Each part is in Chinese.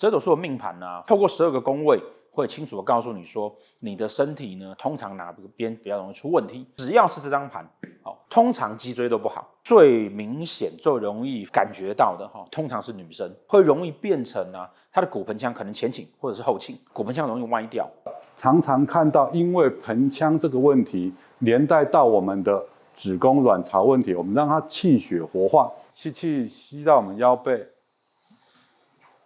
折斗数的命盘呢、啊，透过十二个宫位，会清楚的告诉你说，你的身体呢，通常哪个边比较容易出问题。只要是这张盘，哦，通常脊椎都不好。最明显、最容易感觉到的哈，通常是女生，会容易变成啊，她的骨盆腔可能前倾或者是后倾，骨盆腔容易歪掉。常常看到因为盆腔这个问题，连带到我们的子宫、卵巢问题，我们让它气血活化，吸气吸到我们腰背。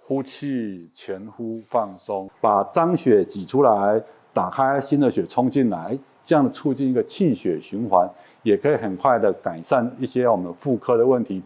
呼气，前呼放松，把脏血挤出来，打开新的血冲进来，这样促进一个气血循环，也可以很快的改善一些我们妇科的问题。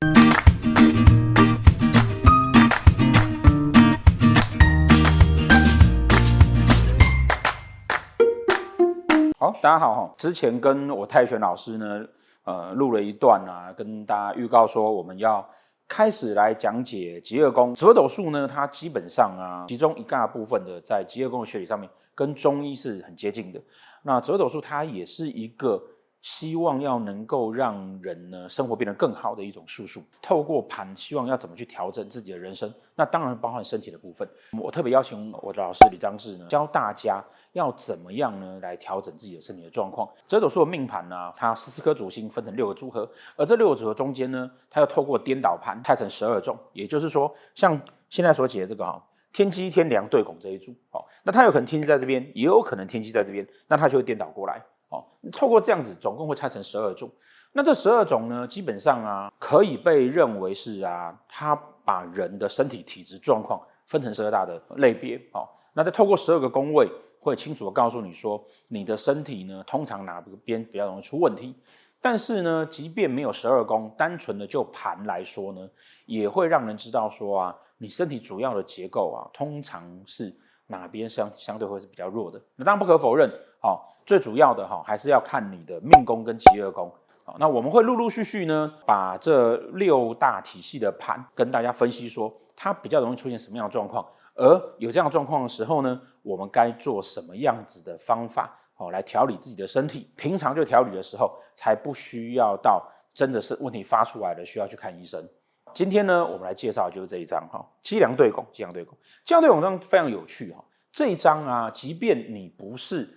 好，大家好，之前跟我泰拳老师呢，呃，录了一段啊，跟大家预告说我们要。开始来讲解极恶宫折斗术呢，它基本上啊，其中一大部分的在极恶宫的学理上面，跟中医是很接近的。那折斗术它也是一个希望要能够让人呢生活变得更好的一种术数。透过盘，希望要怎么去调整自己的人生，那当然包含身体的部分。我特别邀请我的老师李章志呢，教大家。要怎么样呢？来调整自己的身体的状况。这斗数的命盘呢，它十四颗主星分成六个组合，而这六个组合中间呢，它要透过颠倒盘拆成十二种。也就是说，像现在所解的这个哈，天机天梁对拱这一组，哦，那它有可能天机在这边，也有可能天机在这边，那它就会颠倒过来，哦，透过这样子，总共会拆成十二种。那这十二种呢，基本上啊，可以被认为是啊，它把人的身体体质状况分成十二大的类别，哦，那再透过十二个宫位。会清楚的告诉你说，你的身体呢，通常哪个边比较容易出问题。但是呢，即便没有十二宫，单纯的就盘来说呢，也会让人知道说啊，你身体主要的结构啊，通常是哪边相相对会是比较弱的。那当然不可否认，哦，最主要的哈，还是要看你的命宫跟疾厄宫。好，那我们会陆陆续续呢，把这六大体系的盘跟大家分析说，它比较容易出现什么样的状况。而有这样的状况的时候呢，我们该做什么样子的方法哦，来调理自己的身体？平常就调理的时候，才不需要到真的是问题发出来了需要去看医生。今天呢，我们来介绍就是这一张哈，机梁对拱，机梁对拱，机梁对拱这张非常有趣哈。这一张啊，即便你不是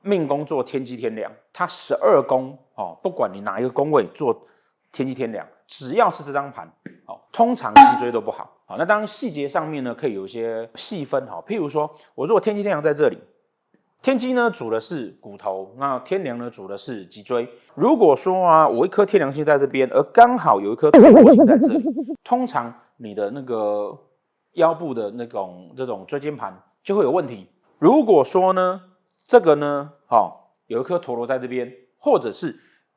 命宫做天机天梁，它十二宫哦，不管你哪一个宫位做天机天梁，只要是这张盘哦，通常脊椎都不好。好，那当然细节上面呢，可以有一些细分哈。譬如说，我如果天机天梁在这里，天机呢主的是骨头，那天梁呢主的是脊椎。如果说啊，我一颗天梁星在这边，而刚好有一颗陀罗星在这里，通常你的那个腰部的那种这种椎间盘就会有问题。如果说呢，这个呢，好，有一颗陀螺在这边，或者是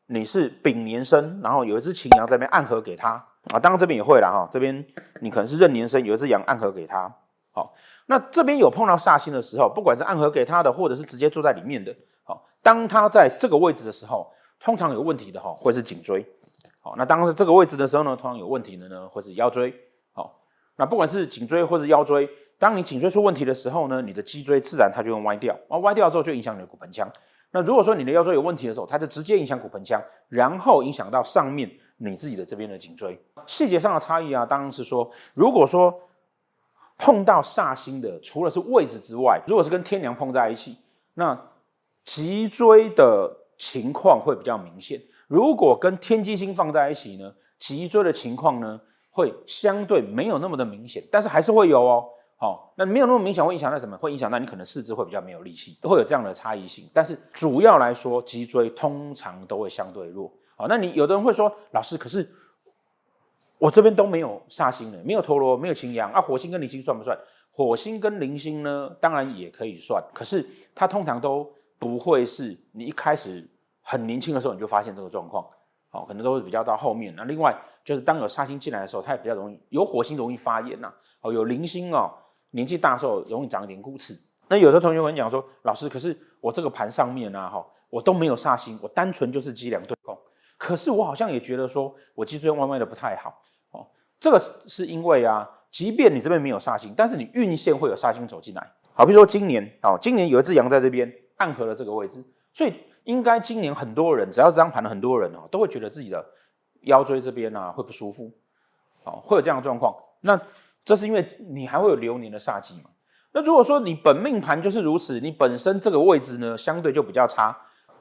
你是丙年生，然后有一只擎羊在这边暗合给他。啊，当然这边也会了哈，这边你可能是壬年生，有一只羊暗合给他，好，那这边有碰到煞星的时候，不管是暗合给他的，或者是直接坐在里面的，好，当他在这个位置的时候，通常有问题的哈，会是颈椎，好，那当是这个位置的时候呢，通常有问题的呢，会是腰椎，好，那不管是颈椎或是腰椎，当你颈椎出问题的时候呢，你的脊椎自然它就会歪掉，啊，歪掉之后就影响你的骨盆腔，那如果说你的腰椎有问题的时候，它就直接影响骨盆腔，然后影响到上面。你自己的这边的颈椎。细节上的差异啊，当然是说，如果说碰到煞星的，除了是位置之外，如果是跟天梁碰在一起，那脊椎的情况会比较明显。如果跟天机星放在一起呢，脊椎的情况呢会相对没有那么的明显，但是还是会有哦。好，那没有那么明显，会影响到什么？会影响到你可能四肢会比较没有力气，会有这样的差异性。但是主要来说，脊椎通常都会相对弱。好，那你有的人会说，老师，可是我这边都没有煞星的，没有陀螺，没有擎羊啊，火星跟铃星算不算？火星跟铃星呢，当然也可以算，可是它通常都不会是你一开始很年轻的时候你就发现这个状况，好，可能都会比较到后面。那另外就是当有煞星进来的时候，它也比较容易有火星容易发炎呐，哦，有铃星哦，年纪大的时候容易长一点骨刺。那有的同学会讲说，老师，可是我这个盘上面呢，哈，我都没有煞星，我单纯就是机梁对拱。可是我好像也觉得说，我脊椎弯弯的不太好哦。这个是因为啊，即便你这边没有煞星，但是你运线会有煞星走进来。好，比如说今年哦，今年有一只羊在这边暗合了这个位置，所以应该今年很多人只要这张盘的很多人哦，都会觉得自己的腰椎这边啊会不舒服，哦，会有这样的状况。那这是因为你还会有流年的煞气嘛。那如果说你本命盘就是如此，你本身这个位置呢，相对就比较差。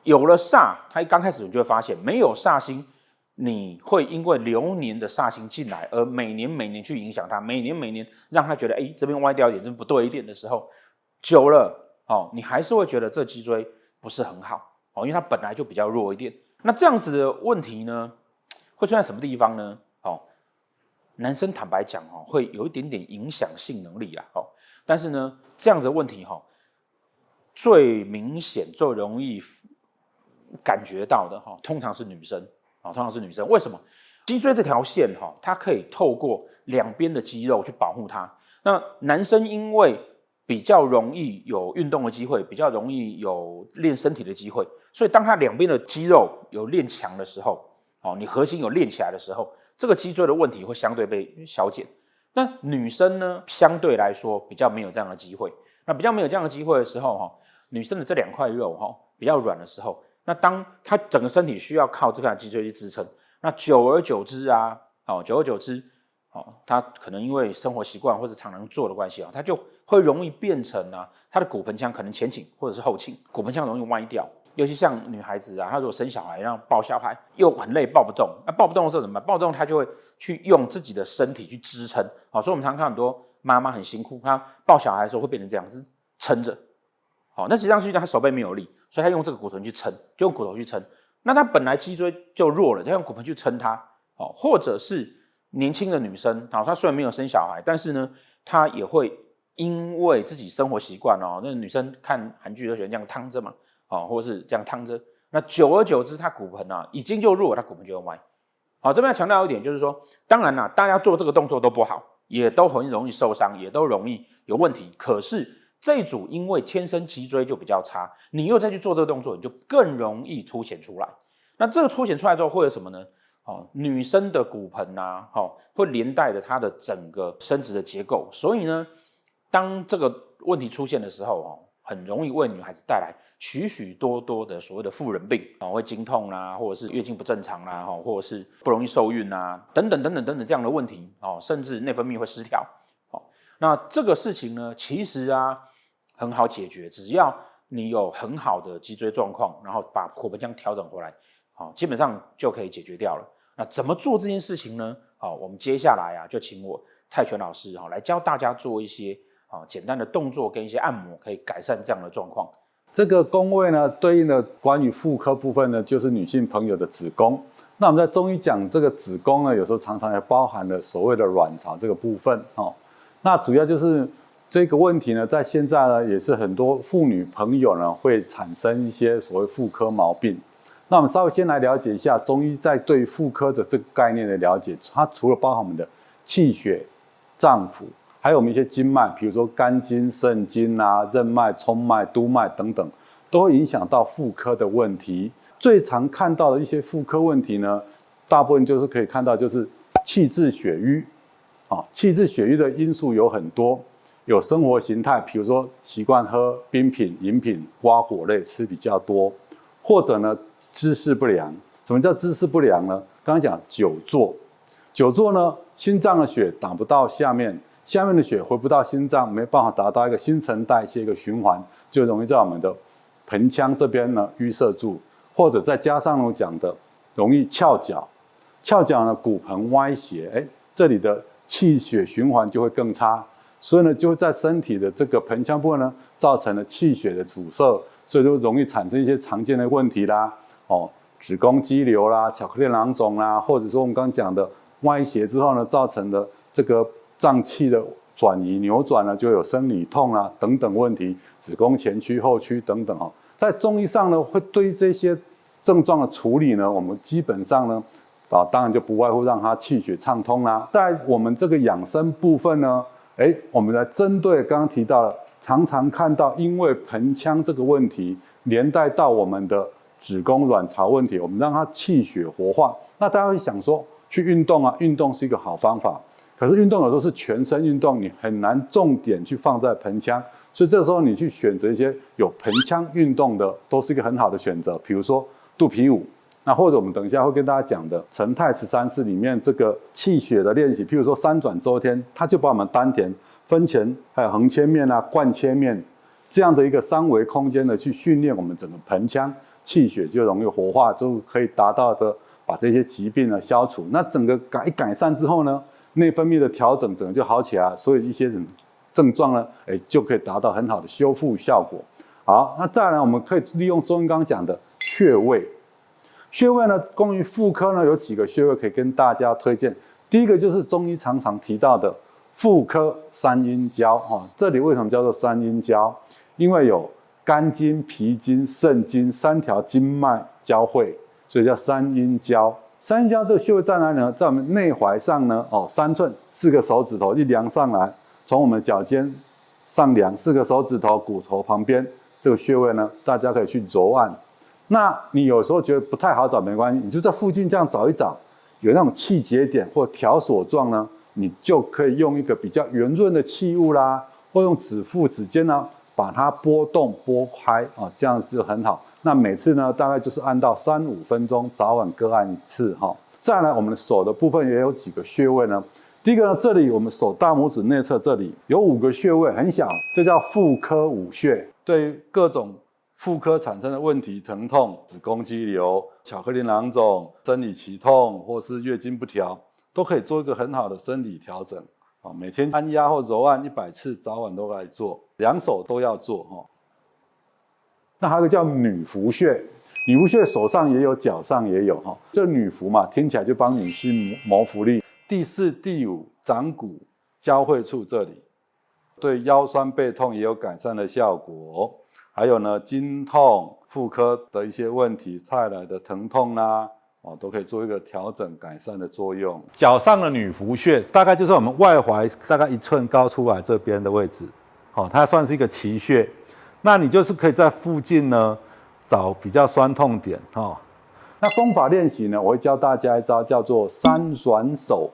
有了煞，他一刚开始你就会发现没有煞星，你会因为流年的煞星进来，而每年每年去影响他，每年每年让他觉得，哎，这边歪掉一点，这边不对一点的时候，久了，哦，你还是会觉得这脊椎不是很好，哦，因为它本来就比较弱一点。那这样子的问题呢，会出现在什么地方呢？哦，男生坦白讲，哦，会有一点点影响性能力啦，哦，但是呢，这样子的问题，哈，最明显、最容易。感觉到的哈，通常是女生啊，通常是女生。为什么？脊椎这条线哈，它可以透过两边的肌肉去保护它。那男生因为比较容易有运动的机会，比较容易有练身体的机会，所以当他两边的肌肉有练强的时候，哦，你核心有练起来的时候，这个脊椎的问题会相对被消减。那女生呢，相对来说比较没有这样的机会。那比较没有这样的机会的时候哈，女生的这两块肉哈比较软的时候。那当他整个身体需要靠这块脊椎去支撑，那久而久之啊，哦，久而久之，哦，他可能因为生活习惯或者常常坐的关系啊，他就会容易变成啊，他的骨盆腔可能前倾或者是后倾，骨盆腔容易歪掉。尤其像女孩子啊，她如果生小孩，然后抱小孩又很累，抱不动，那抱不动的时候怎么办？抱不动，她就会去用自己的身体去支撑。好，所以我们常常看很多妈妈很辛苦，她抱小孩的时候会变成这样子撑着。好，那实际上是因为她手背没有力。所以他用这个骨头去撑，就用骨头去撑。那他本来脊椎就弱了，他用骨盆去撑它。哦，或者是年轻的女生，好，她虽然没有生小孩，但是呢，她也会因为自己生活习惯哦，那女生看韩剧都喜欢这样躺着嘛，哦，或者是这样躺着。那久而久之，她骨盆啊已经就弱了，她骨盆就会歪。好，这边要强调一点，就是说，当然啦，大家做这个动作都不好，也都很容易受伤，也都容易有问题。可是。这一组因为天生脊椎就比较差，你又再去做这个动作，你就更容易凸显出来。那这个凸显出来之后会有什么呢？哦，女生的骨盆呐、啊，哦，会连带着她的整个生殖的结构。所以呢，当这个问题出现的时候，哦，很容易为女孩子带来许许多多的所谓的妇人病啊，会经痛啦、或者是月经不正常啦、啊，哈，或者是不容易受孕啊，等等等等等等这样的问题哦，甚至内分泌会失调。那这个事情呢，其实啊。很好解决，只要你有很好的脊椎状况，然后把骨盆腔调整回来，好，基本上就可以解决掉了。那怎么做这件事情呢？好，我们接下来啊，就请我泰拳老师哈来教大家做一些啊简单的动作跟一些按摩，可以改善这样的状况。这个宫位呢，对应的关于妇科部分呢，就是女性朋友的子宫。那我们在中医讲这个子宫呢，有时候常常也包含了所谓的卵巢这个部分哦。那主要就是。这个问题呢，在现在呢，也是很多妇女朋友呢会产生一些所谓妇科毛病。那我们稍微先来了解一下中医在对妇科的这个概念的了解。它除了包含我们的气血、脏腑，还有我们一些经脉，比如说肝经、肾经啊、任脉、冲脉、督脉等等，都会影响到妇科的问题。最常看到的一些妇科问题呢，大部分就是可以看到就是气滞血瘀。啊，气滞血瘀的因素有很多。有生活形态，比如说习惯喝冰品、饮品、瓜果类吃比较多，或者呢姿势不良。什么叫姿势不良呢？刚刚讲久坐，久坐呢，心脏的血打不到下面，下面的血回不到心脏，没办法达到一个新陈代谢一个循环，就容易在我们的盆腔这边呢淤塞住，或者再加上我讲的容易翘脚，翘脚呢骨盆歪斜，哎，这里的气血循环就会更差。所以呢，就在身体的这个盆腔部分呢，造成了气血的阻塞，所以就容易产生一些常见的问题啦，哦，子宫肌瘤啦、巧克力囊肿啦，或者说我们刚刚讲的歪斜之后呢，造成的这个脏器的转移扭转呢，就有生理痛啦等等问题，子宫前屈后屈等等哦，在中医上呢，会对这些症状的处理呢，我们基本上呢，啊，当然就不外乎让它气血畅通啦，在我们这个养生部分呢。哎，我们来针对刚刚提到了，常常看到因为盆腔这个问题，连带到我们的子宫卵巢问题，我们让它气血活化。那大家会想说，去运动啊，运动是一个好方法。可是运动有时候是全身运动，你很难重点去放在盆腔，所以这时候你去选择一些有盆腔运动的，都是一个很好的选择。比如说肚皮舞、那或者我们等一下会跟大家讲的陈太十三式里面这个气血的练习，譬如说三转周天，它就把我们丹田分前还有横切面啊、贯切面这样的一个三维空间的去训练我们整个盆腔气血就容易活化，就可以达到的把这些疾病呢消除。那整个改一改善之后呢，内分泌的调整整个就好起来，所以一些人症状呢，哎就可以达到很好的修复效果。好，那再来我们可以利用中医刚讲的穴位。穴位呢，关于妇科呢，有几个穴位可以跟大家推荐。第一个就是中医常常提到的妇科三阴交哈。这里为什么叫做三阴交？因为有肝经、脾经、肾经三条经脉交汇，所以叫三阴交。三阴交这个穴位在哪里呢？在我们内踝上呢，哦，三寸四个手指头一量上来，从我们脚尖上量四个手指头骨头旁边这个穴位呢，大家可以去揉按。那你有时候觉得不太好找，没关系，你就在附近这样找一找，有那种气结点或条索状呢，你就可以用一个比较圆润的器物啦，或用指腹指尖呢，把它拨动拨开啊，这样子就很好。那每次呢，大概就是按到三五分钟，早晚各按一次哈。再来，我们的手的部分也有几个穴位呢。第一个呢，这里我们手大拇指内侧这里有五个穴位，很小，这叫妇科五穴，对于各种。妇科产生的问题，疼痛、子宫肌瘤、巧克力囊肿、生理期痛，或是月经不调，都可以做一个很好的生理调整。啊，每天按压或揉按一百次，早晚都来做，两手都要做哈。那还有一个叫女福穴，女福穴手上也有，脚上也有哈。这女福嘛，听起来就帮女性谋福利。第四、第五掌骨交汇处这里，对腰酸背痛也有改善的效果。还有呢，经痛、妇科的一些问题带来的疼痛啦、啊，哦，都可以做一个调整改善的作用。脚上的女福穴大概就是我们外踝大概一寸高出来这边的位置，哦，它算是一个奇穴。那你就是可以在附近呢找比较酸痛点，哦。那功法练习呢，我会教大家一招叫做三转手。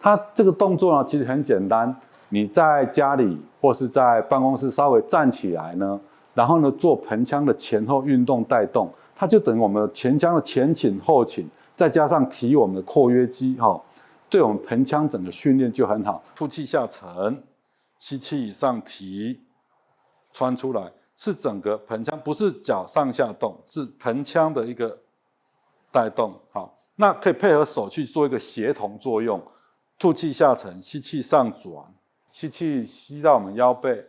它这个动作呢，其实很简单，你在家里或是在办公室稍微站起来呢。然后呢，做盆腔的前后运动带动，它就等于我们的前腔的前倾后倾，再加上提我们的括约肌，哈，对我们盆腔整个训练就很好。吐气下沉，吸气上提，穿出来，是整个盆腔，不是脚上下动，是盆腔的一个带动。好，那可以配合手去做一个协同作用。吐气下沉，吸气上转，吸气吸到我们腰背。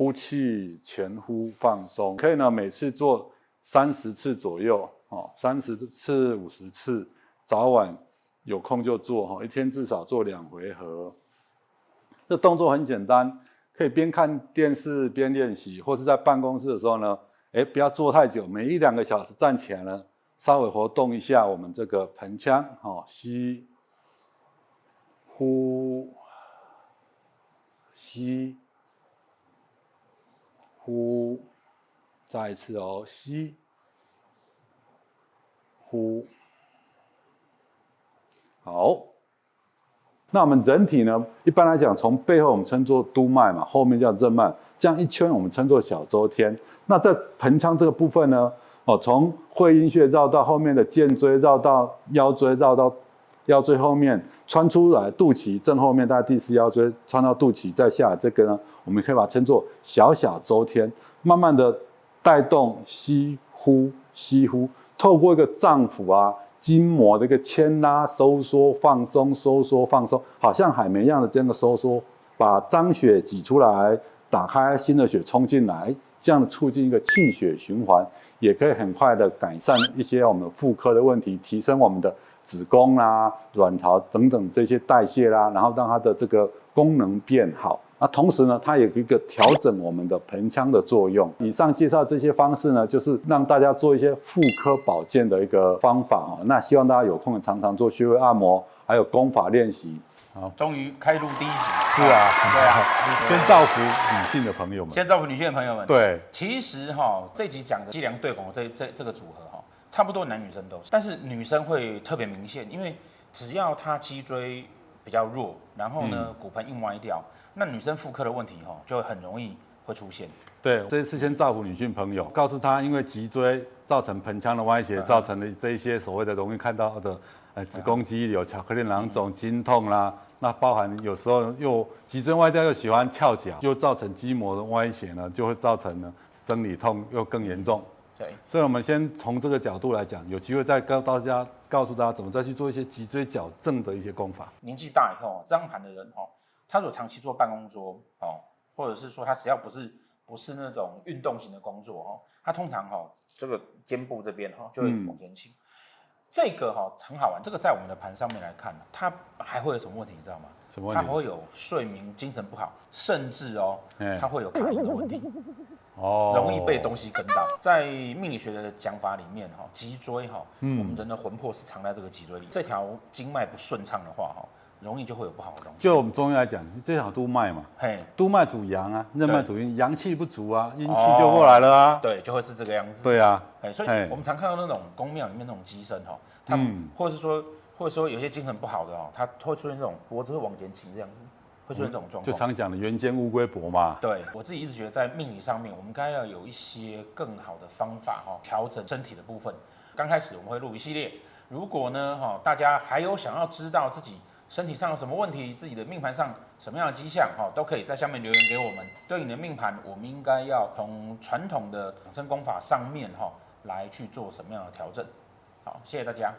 呼气前呼放松，可以呢，每次做三十次左右，哦，三十次五十次，早晚有空就做哈，一天至少做两回合。这动作很简单，可以边看电视边练习，或是在办公室的时候呢，哎，不要坐太久，每一两个小时站起来呢，稍微活动一下我们这个盆腔，哈，吸，呼，吸。呼，再一次哦，吸，呼，好。那我们人体呢，一般来讲，从背后我们称作督脉嘛，后面叫任脉，这样一圈我们称作小周天。那在盆腔这个部分呢，哦，从会阴穴绕到后面的肩椎，绕到腰椎，绕到腰椎后面穿出来，肚脐正后面，大概第四腰椎穿到肚脐，再下这个呢。我们可以把它称作小小周天，慢慢的带动吸呼吸呼，透过一个脏腑啊筋膜的一个牵拉收缩放松收缩放松，好像海绵一样的这样的收缩，把脏血挤出来，打开新的血冲进来，这样促进一个气血循环，也可以很快的改善一些我们妇科的问题，提升我们的子宫啦、啊、卵巢等等这些代谢啦，然后让它的这个功能变好。那同时呢，它有一个调整我们的盆腔的作用。以上介绍这些方式呢，就是让大家做一些妇科保健的一个方法啊。那希望大家有空常常做穴位按摩，还有功法练习。好，终于开录第一集。是啊，对啊。先造福女性的朋友们。先造福女性的朋友们。对。其实哈，这集讲的脊梁对拱这这这个组合哈，差不多男女生都是，但是女生会特别明显，因为只要她脊椎比较弱，然后呢、嗯、骨盆硬歪掉。那女生妇科的问题哈，就很容易会出现。对，这次先造福女性朋友，告诉她，因为脊椎造成盆腔的歪斜，造成的这一些所谓的容易看到的，呃，子宫肌瘤、巧克力囊肿、经痛啦，那包含有时候又脊椎歪掉又喜欢翘脚，又造成筋膜的歪斜呢，就会造成呢生理痛又更严重。对，所以我们先从这个角度来讲，有机会再告大家告诉大家怎么再去做一些脊椎矫正的一些功法。年纪大以后，这张盘的人哦，他如果长期坐办公桌哦，或者是说他只要不是。不是那种运动型的工作哦，他通常哈这个肩部这边哈就会往前倾，嗯、这个哈很好玩，这个在我们的盘上面来看呢，它还会有什么问题你知道吗？什么问题？它会有睡眠、精神不好，甚至哦，他会有卡阴的问题，哦，容易被东西跟到。在命理学的讲法里面哈，脊椎哈，嗯、我们人的魂魄是藏在这个脊椎里，这条经脉不顺畅的话哈。容易就会有不好的东西。就我们中医来讲，这条督脉嘛，嘿，督脉主阳啊，任脉主阴，阳气不足啊，阴气就过来了啊。对，就会是这个样子。对啊，哎，所以我们常看到那种宫庙里面那种机身哈，他们或者是说，或者说有些精神不好的哦，他会出现这种脖子会往前倾这样子，会出现这种状况。就常讲的圆肩乌龟脖嘛。对，我自己一直觉得在命理上面，我们应该要有一些更好的方法哈，调整身体的部分。刚开始我们会录一系列，如果呢哈，大家还有想要知道自己。身体上有什么问题，自己的命盘上什么样的迹象，哈，都可以在下面留言给我们。对你的命盘，我们应该要从传统的养生功法上面，哈，来去做什么样的调整？好，谢谢大家。